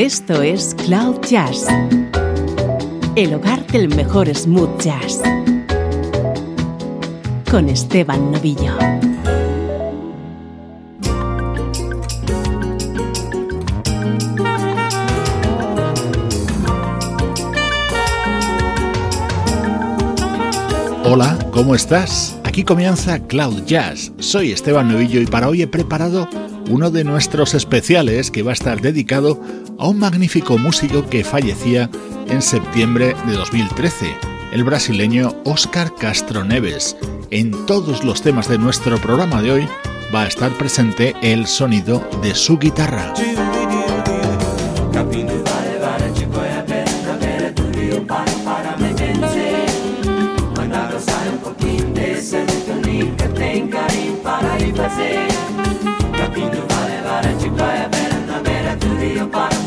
Esto es Cloud Jazz, el hogar del mejor smooth jazz, con Esteban Novillo. Hola, ¿cómo estás? Aquí comienza Cloud Jazz. Soy Esteban Novillo y para hoy he preparado uno de nuestros especiales que va a estar dedicado a un magnífico músico que fallecía en septiembre de 2013, el brasileño Oscar Castro Neves. En todos los temas de nuestro programa de hoy va a estar presente el sonido de su guitarra.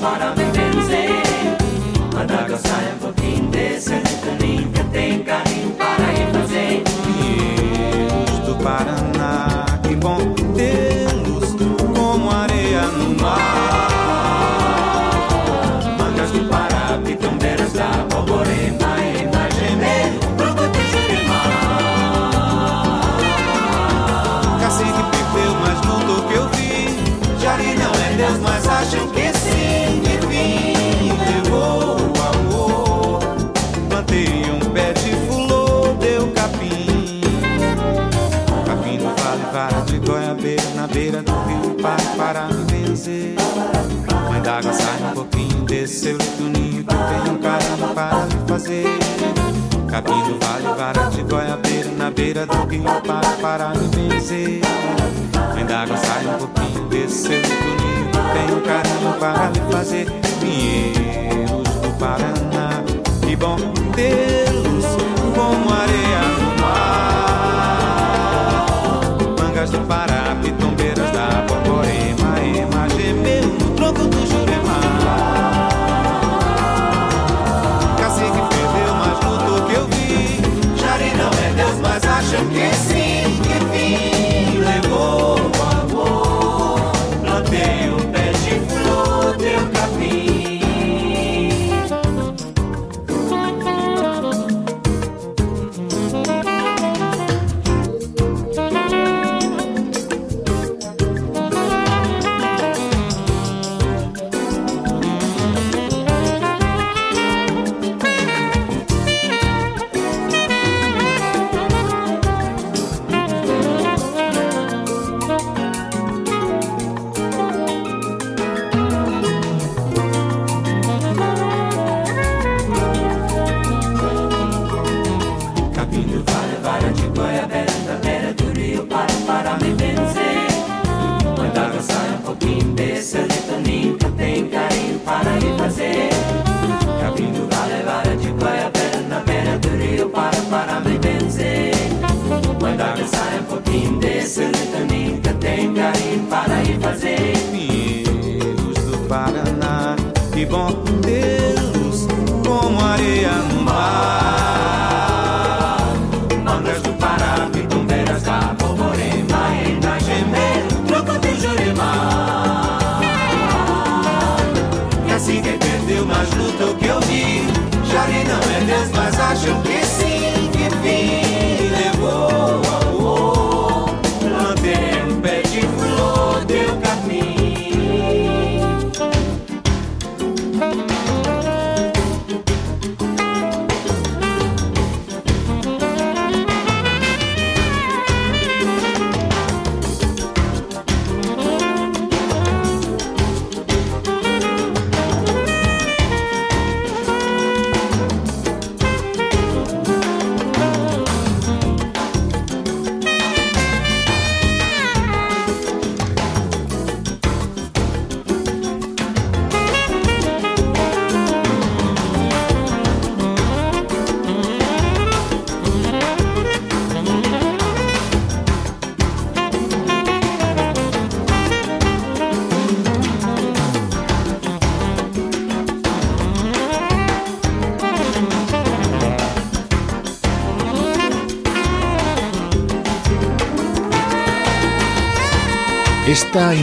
Para me vencer. Mãe d'água sai um pouquinho desse seu ninho que tem um carinho para me fazer. Capim do vale, vara de goiabeira na beira do rio para, para me vencer. Mãe d'água sai um pouquinho desse seu ninho que tem um carinho para me fazer. Pinheiros do Paraná, que bom tê-los como areia no mar. Mangas do Pará, again. fazer. Pinheiros do Paraná, que bom com Deus, como areia no mar. Mangas do Pará, Pitumbeiras da Borborema, Ainda Gemelo, troco de Jurema. E assim quem perdeu mais luta é o que eu vi, Jari não é Deus, mas acham que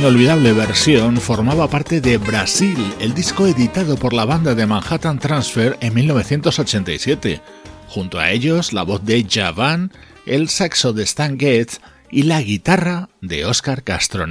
inolvidable versión formaba parte de Brasil, el disco editado por la banda de Manhattan Transfer en 1987. Junto a ellos, la voz de Javan, el saxo de Stan Getz y la guitarra de Oscar Castro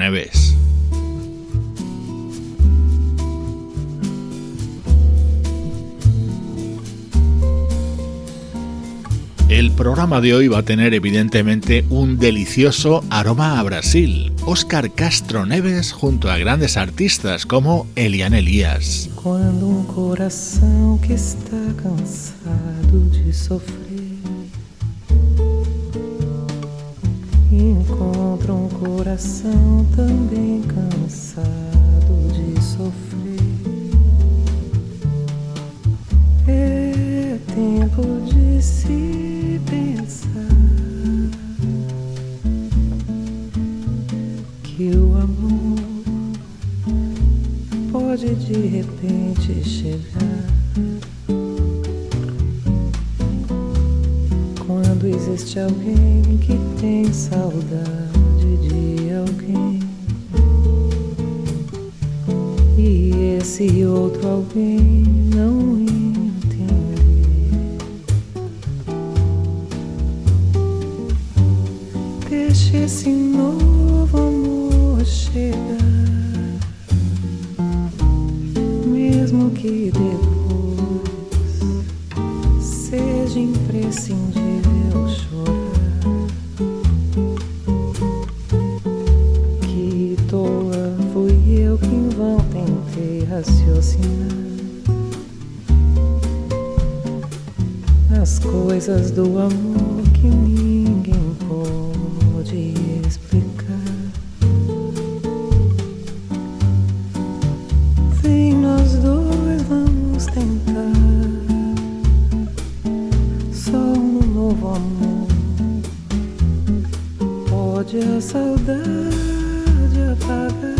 El programa de hoy va a tener evidentemente un delicioso aroma a Brasil. Oscar Castro Neves junto a grandes artistas como Elian. Cuando un está cansado de. Tempo de se pensar que o amor pode de repente chegar. Quando existe alguém que tem saudade de alguém e esse outro alguém saudade, a apaga.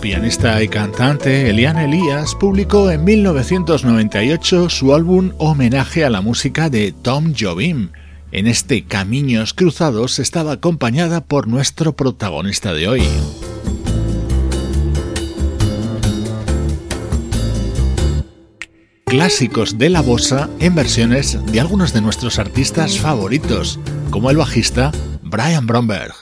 Pianista y cantante Eliane Elias publicó en 1998 su álbum Homenaje a la música de Tom Jobim. En este Caminos Cruzados estaba acompañada por nuestro protagonista de hoy. Clásicos de la bossa en versiones de algunos de nuestros artistas favoritos, como el bajista Brian Bromberg.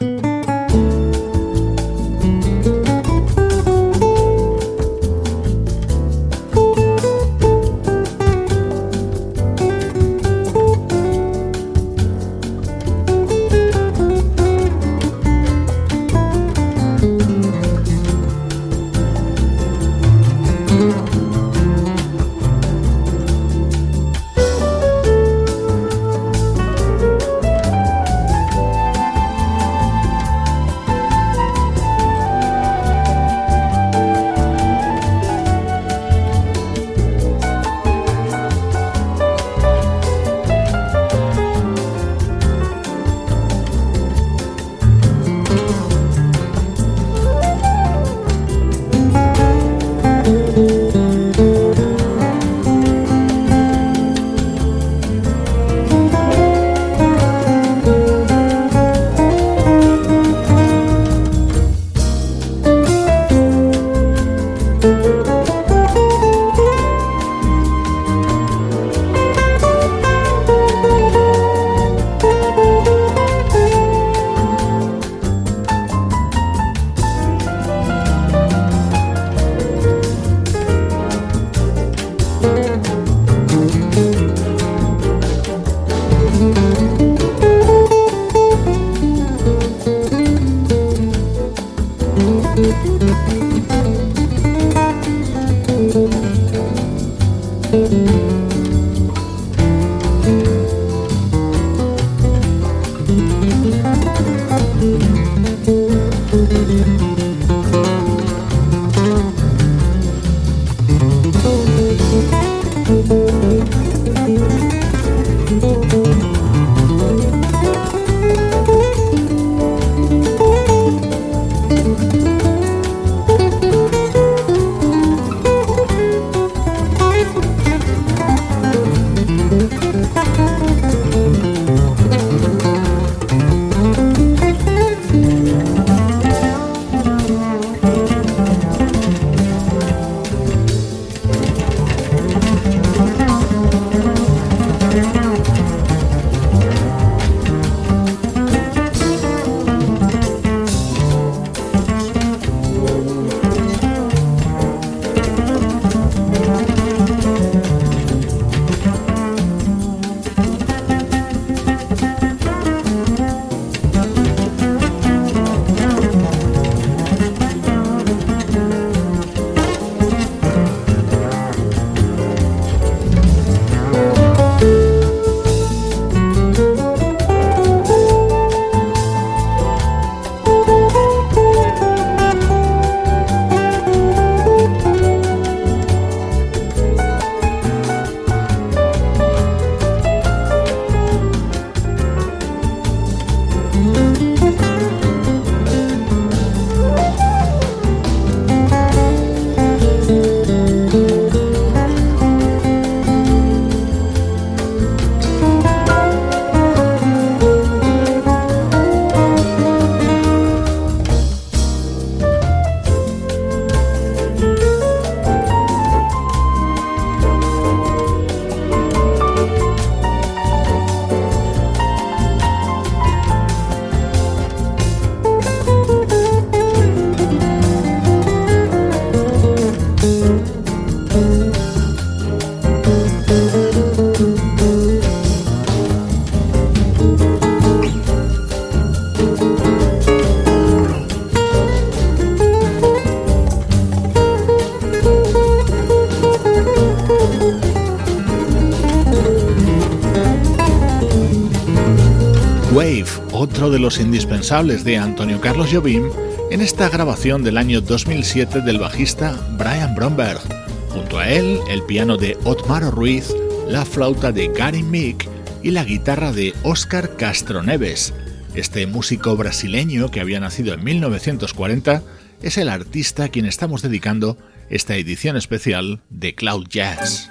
Los indispensables de Antonio Carlos Jobim en esta grabación del año 2007 del bajista Brian Bromberg. Junto a él, el piano de Otmar Ruiz, la flauta de Gary Mick y la guitarra de Oscar Castro Neves. Este músico brasileño que había nacido en 1940 es el artista a quien estamos dedicando esta edición especial de Cloud Jazz.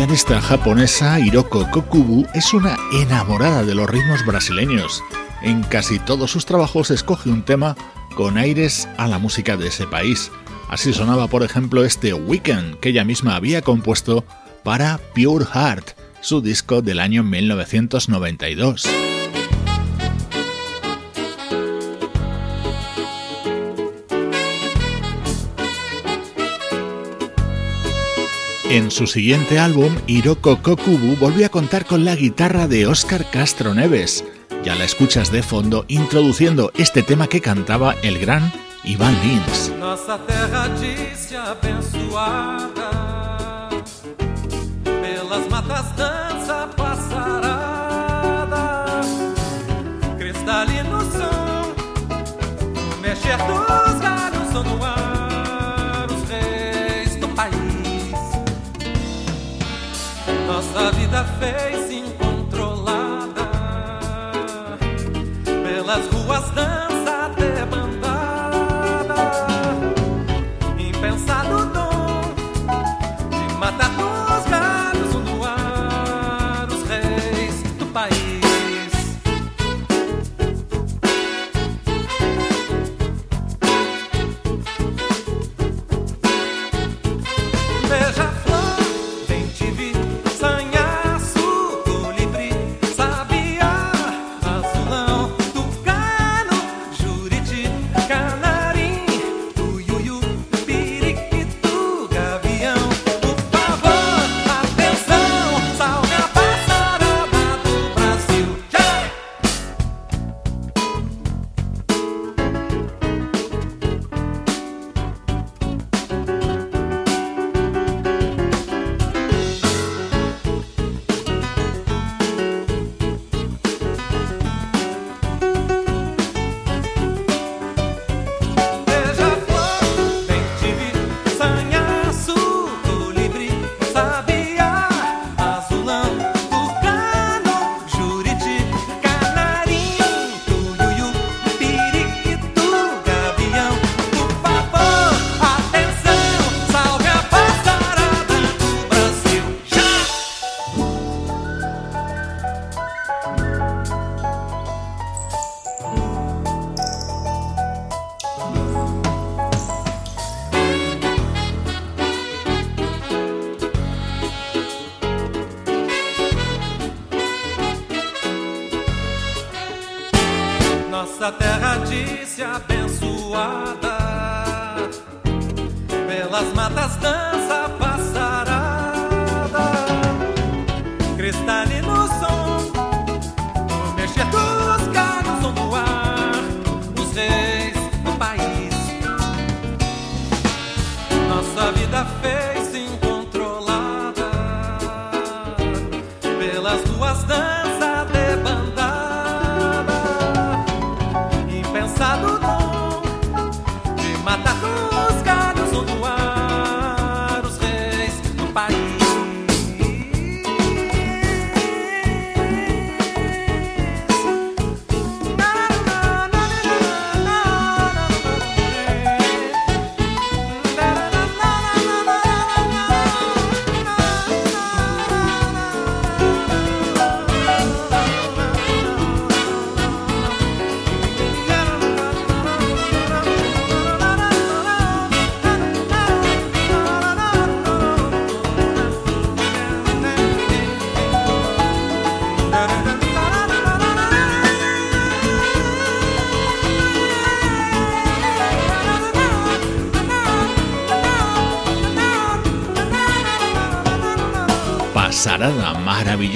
Pianista japonesa Hiroko Kokubu es una enamorada de los ritmos brasileños. En casi todos sus trabajos escoge un tema con aires a la música de ese país. Así sonaba, por ejemplo, este Weekend que ella misma había compuesto para Pure Heart, su disco del año 1992. En su siguiente álbum, Hiroko Kokubu volvió a contar con la guitarra de Oscar Castro Neves. Ya la escuchas de fondo introduciendo este tema que cantaba el gran Iván Lins. Pelas matas vida fez incontrolada, nossa terra disse abençoada pelas matas danças.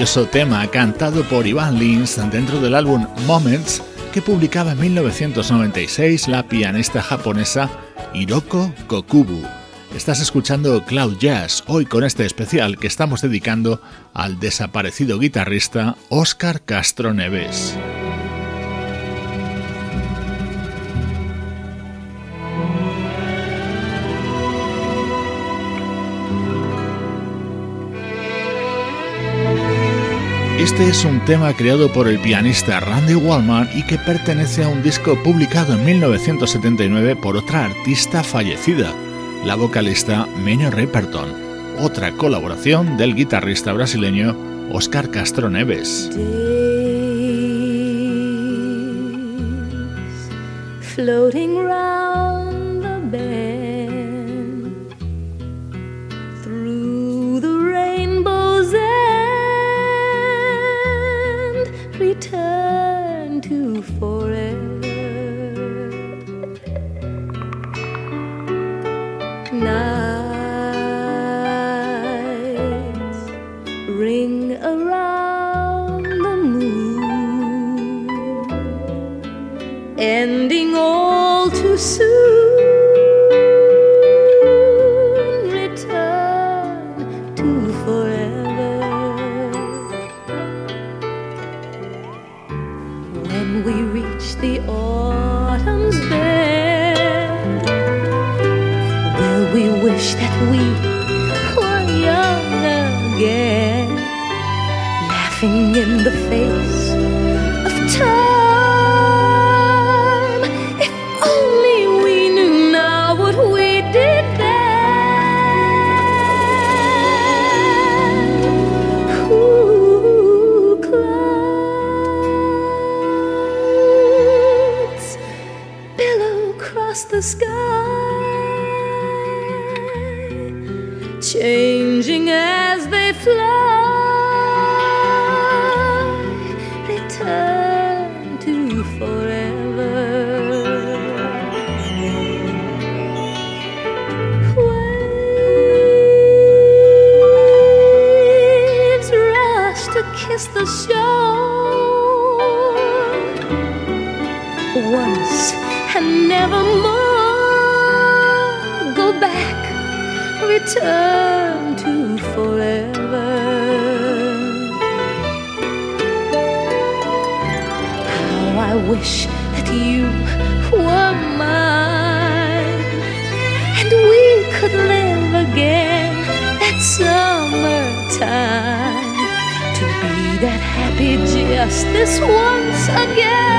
Maravilloso tema cantado por Ivan Lins dentro del álbum Moments que publicaba en 1996 la pianista japonesa Hiroko Kokubu. Estás escuchando Cloud Jazz hoy con este especial que estamos dedicando al desaparecido guitarrista Oscar Castro Neves. Este es un tema creado por el pianista Randy Wallman y que pertenece a un disco publicado en 1979 por otra artista fallecida, la vocalista Minnie Riperton. otra colaboración del guitarrista brasileño Oscar Castro Neves. Changing as they fly. Return to forever. Waves rush to kiss the shore once and never return to forever. How I wish that you were mine and we could live again that summertime to be that happy just this once again.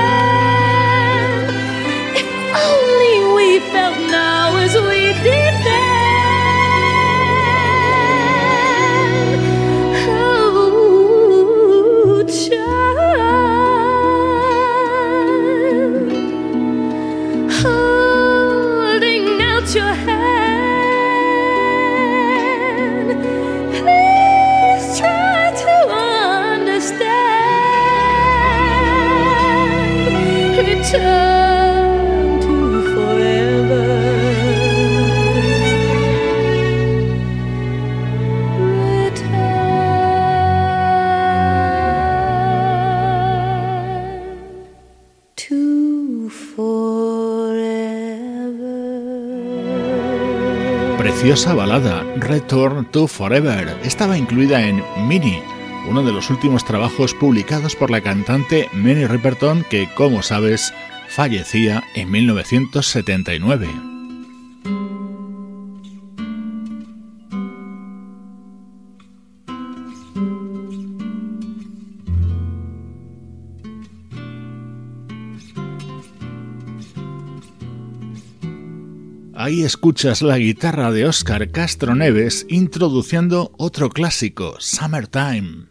Preciosa balada, Return to Forever, estaba incluida en Mini, uno de los últimos trabajos publicados por la cantante Minnie Riperton que, como sabes, fallecía en 1979. Ahí escuchas la guitarra de Oscar Castro Neves introduciendo otro clásico, Summertime.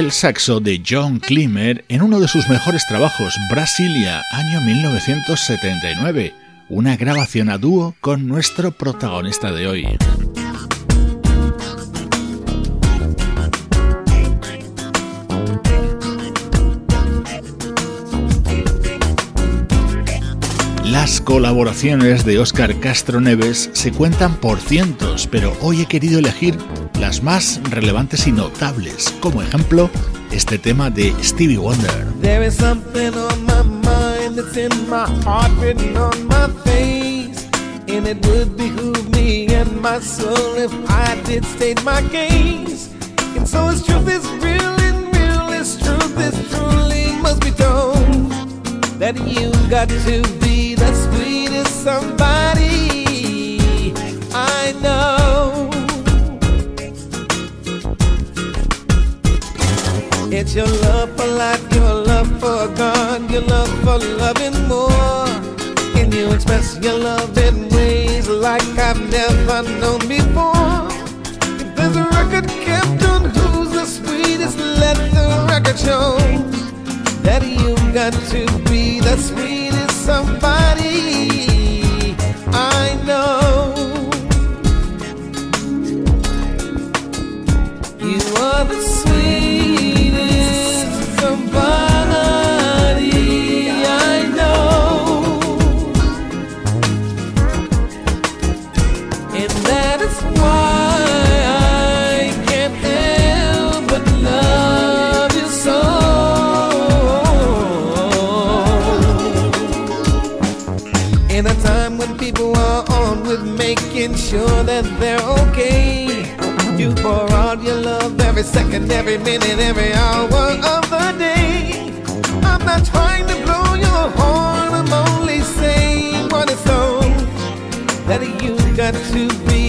El saxo de John Klimer en uno de sus mejores trabajos, Brasilia, año 1979, una grabación a dúo con nuestro protagonista de hoy. Las colaboraciones de Oscar Castro Neves se cuentan por cientos, pero hoy he querido elegir las más relevantes y notables, como ejemplo este tema de Stevie Wonder. There is something on my mind that's in my heart written on my face. And it would behoove me and my soul if I did state my case. And so as truth is real and real as truth is truly must be told. That you got to be the sweetest somebody I know. It's your love for life, your love for God, your love for loving more. Can you express your love in ways like I've never known before? If there's a record kept on who's the sweetest, let the record show that you've got to be the sweetest somebody every every minute, every hour of the day. I'm not trying to blow your horn, I'm only saying what is so. That you got to be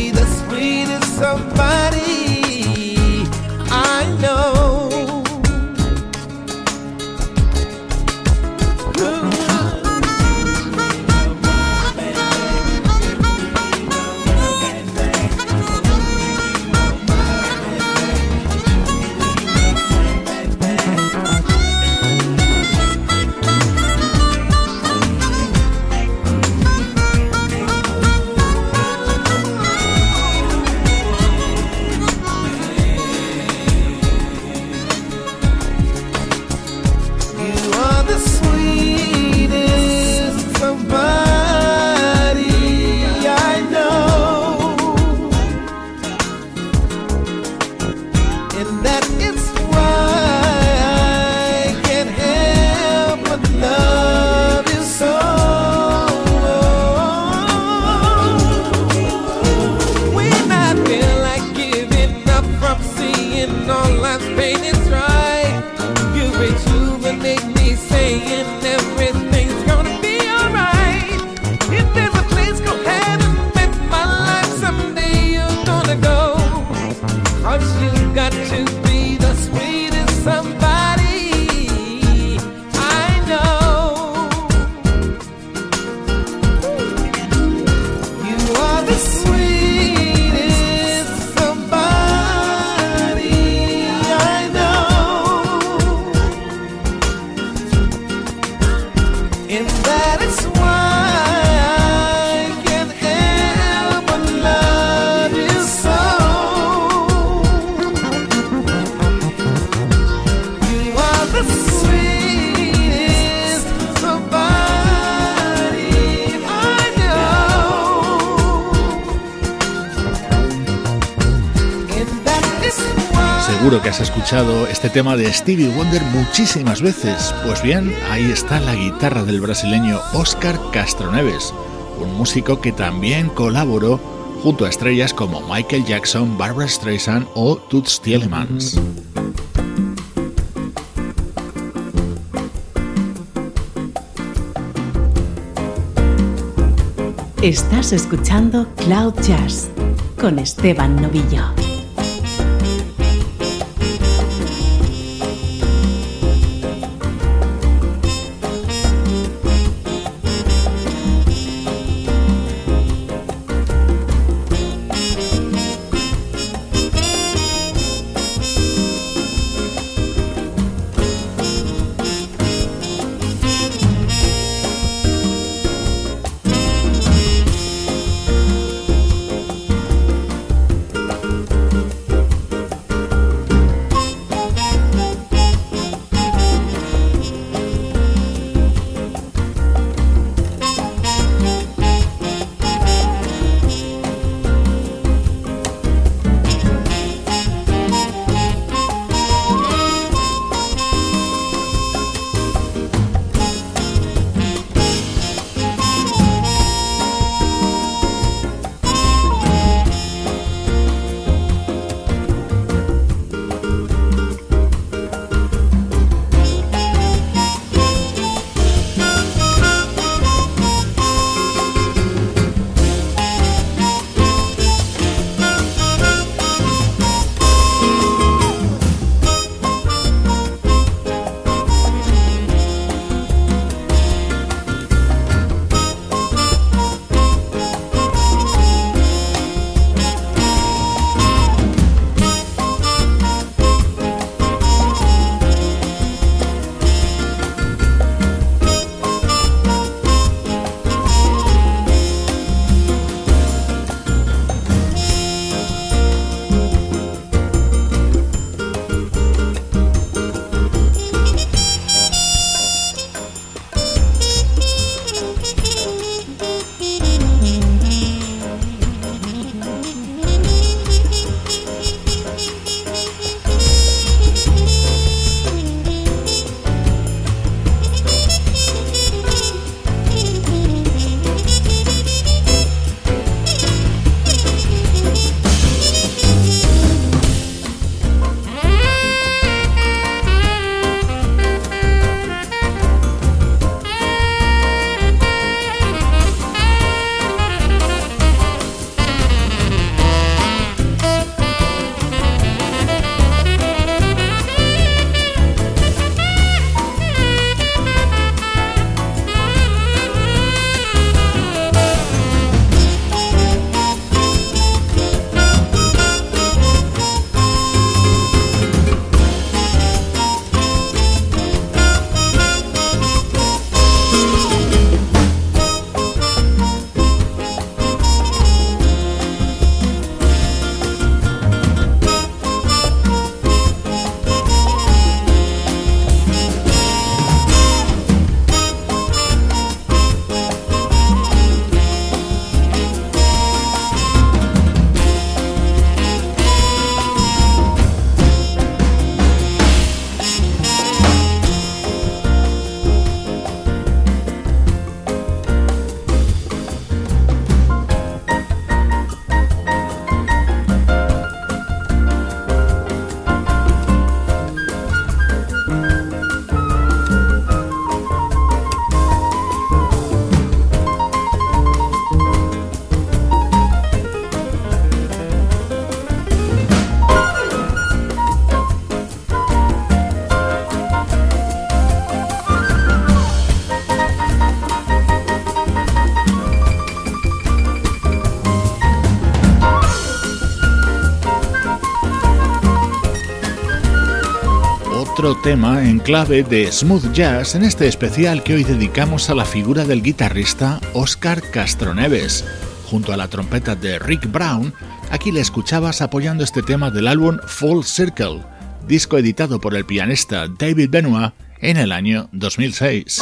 este tema de Stevie Wonder muchísimas veces. Pues bien, ahí está la guitarra del brasileño Oscar Castroneves, un músico que también colaboró junto a estrellas como Michael Jackson, Barbara Streisand o Toots Thielemans. Estás escuchando Cloud Jazz con Esteban Novillo. Tema en clave de smooth jazz en este especial que hoy dedicamos a la figura del guitarrista Oscar Castroneves. Junto a la trompeta de Rick Brown, aquí le escuchabas apoyando este tema del álbum Full Circle, disco editado por el pianista David Benoit en el año 2006.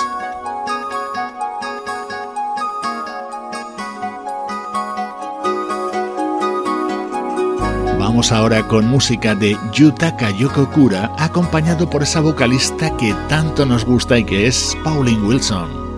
Vamos ahora con música de Yutaka Yokokura, acompañado por esa vocalista que tanto nos gusta y que es Pauline Wilson.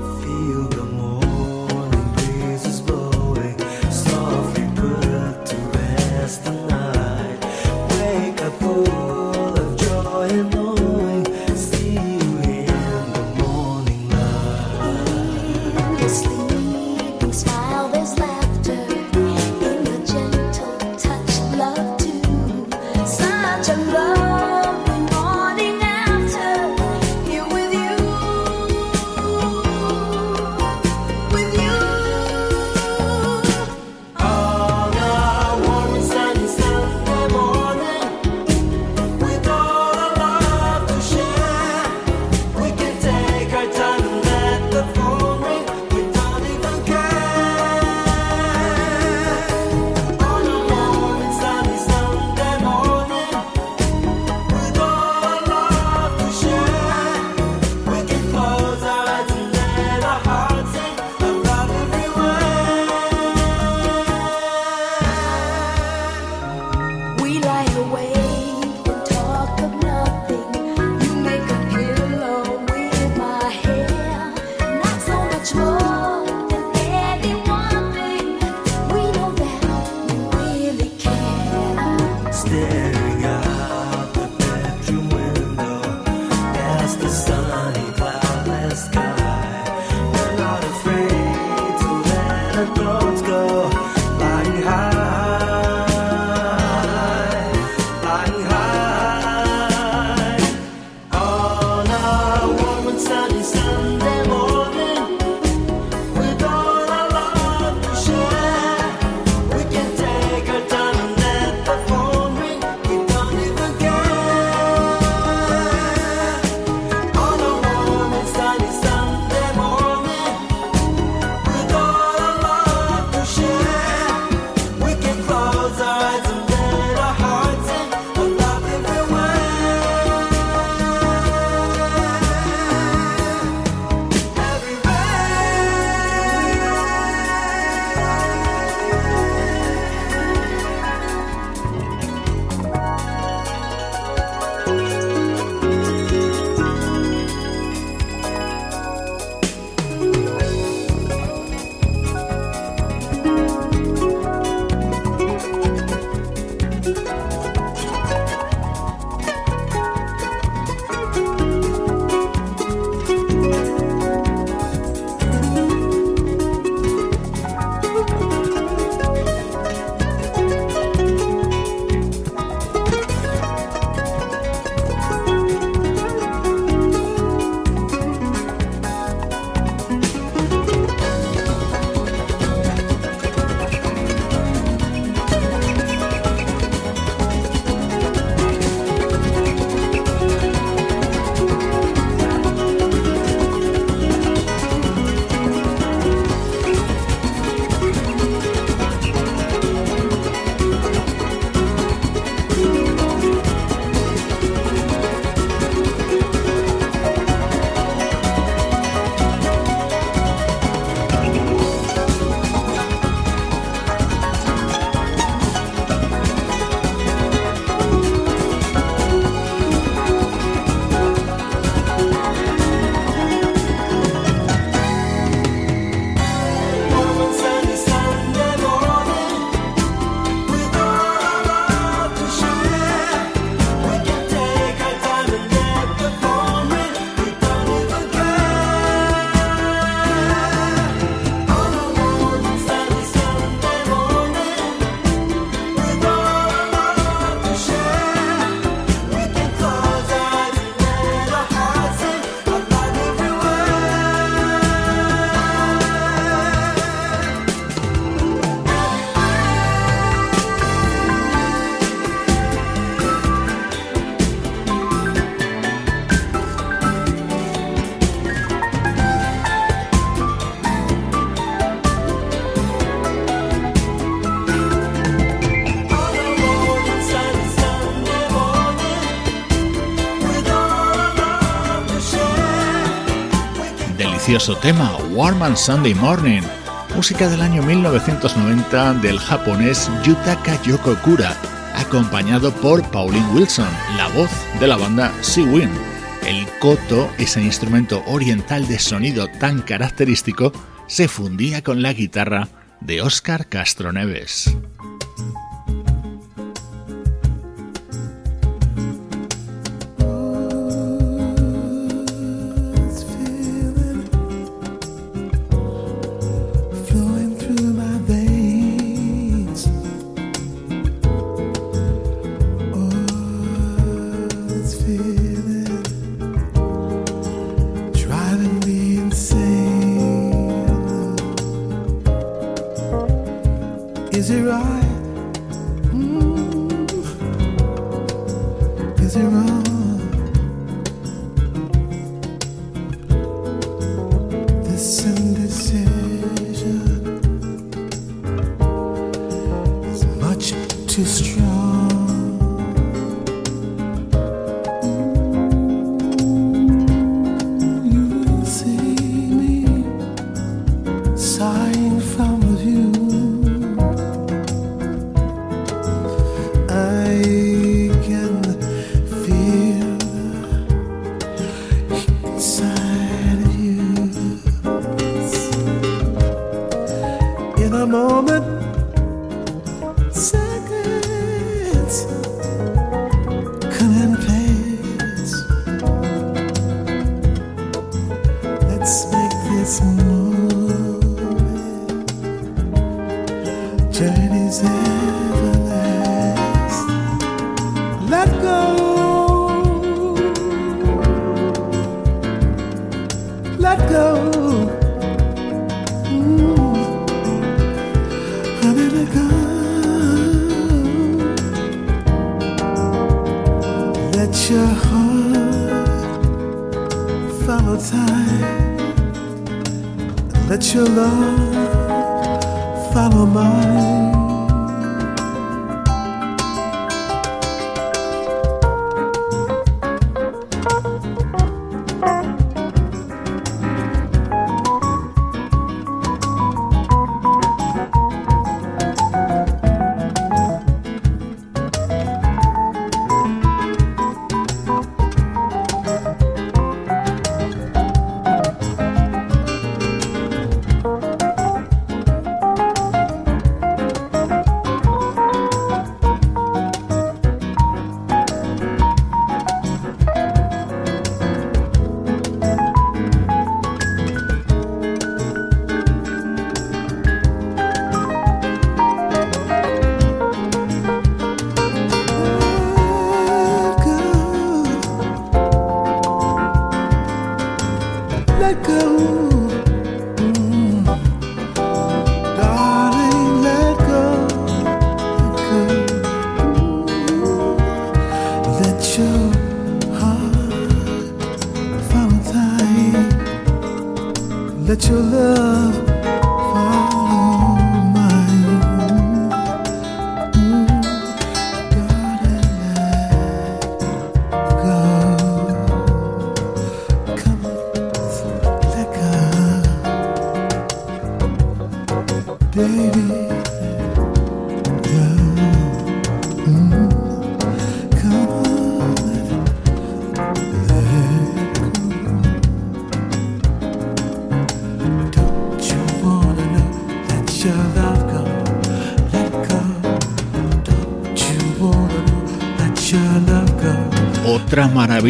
Delicioso tema, Warm and Sunday Morning, música del año 1990 del japonés Yutaka Yokokura, acompañado por Pauline Wilson, la voz de la banda Sea Wind. El koto, ese instrumento oriental de sonido tan característico, se fundía con la guitarra de Oscar Castroneves. Otra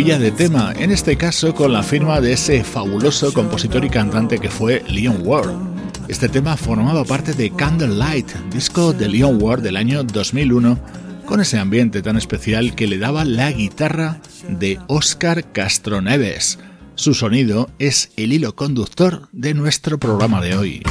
de tema, en este caso con la firma de ese fabuloso compositor y cantante que fue Leon Ward. Este tema formaba parte de Candlelight, disco de Leon Ward del año 2001, con ese ambiente tan especial que le daba la guitarra de Oscar Castro Neves. Su sonido es el hilo conductor de nuestro programa de hoy.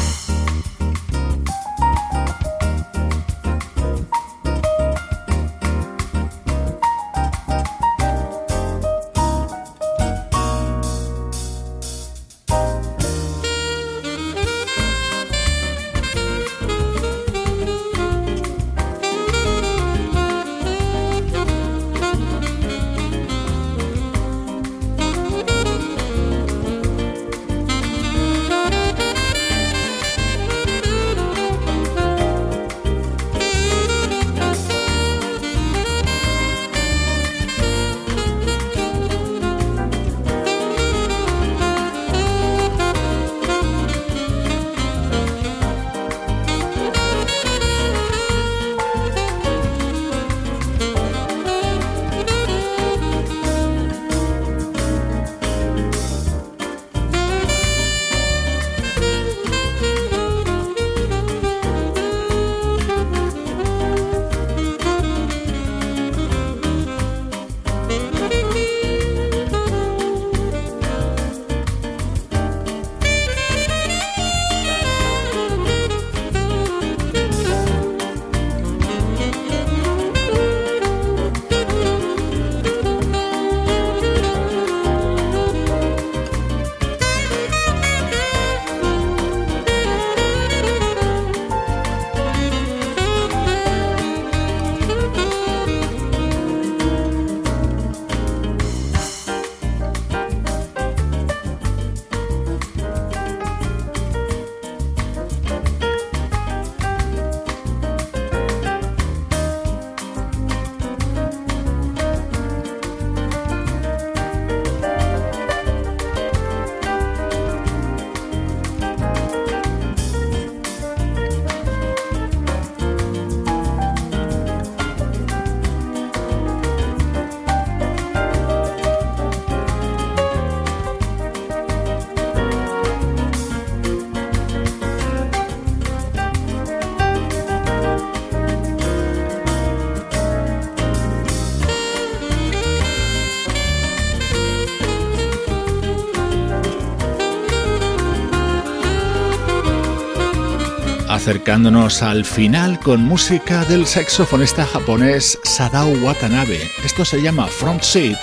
Acercándonos al final con música del saxofonista japonés Sadao Watanabe. Esto se llama Front Seat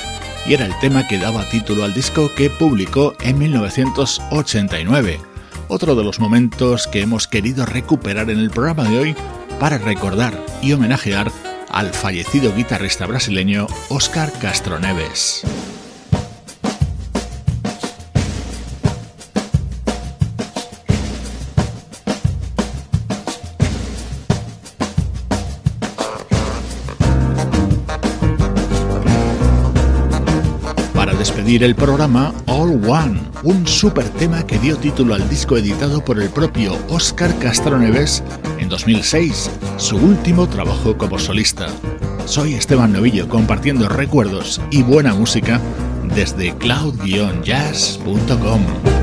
y era el tema que daba título al disco que publicó en 1989. Otro de los momentos que hemos querido recuperar en el programa de hoy para recordar y homenajear al fallecido guitarrista brasileño Oscar Castro Neves. el programa All One, un super tema que dio título al disco editado por el propio Oscar Castroneves en 2006, su último trabajo como solista. Soy Esteban Novillo compartiendo recuerdos y buena música desde cloud-jazz.com.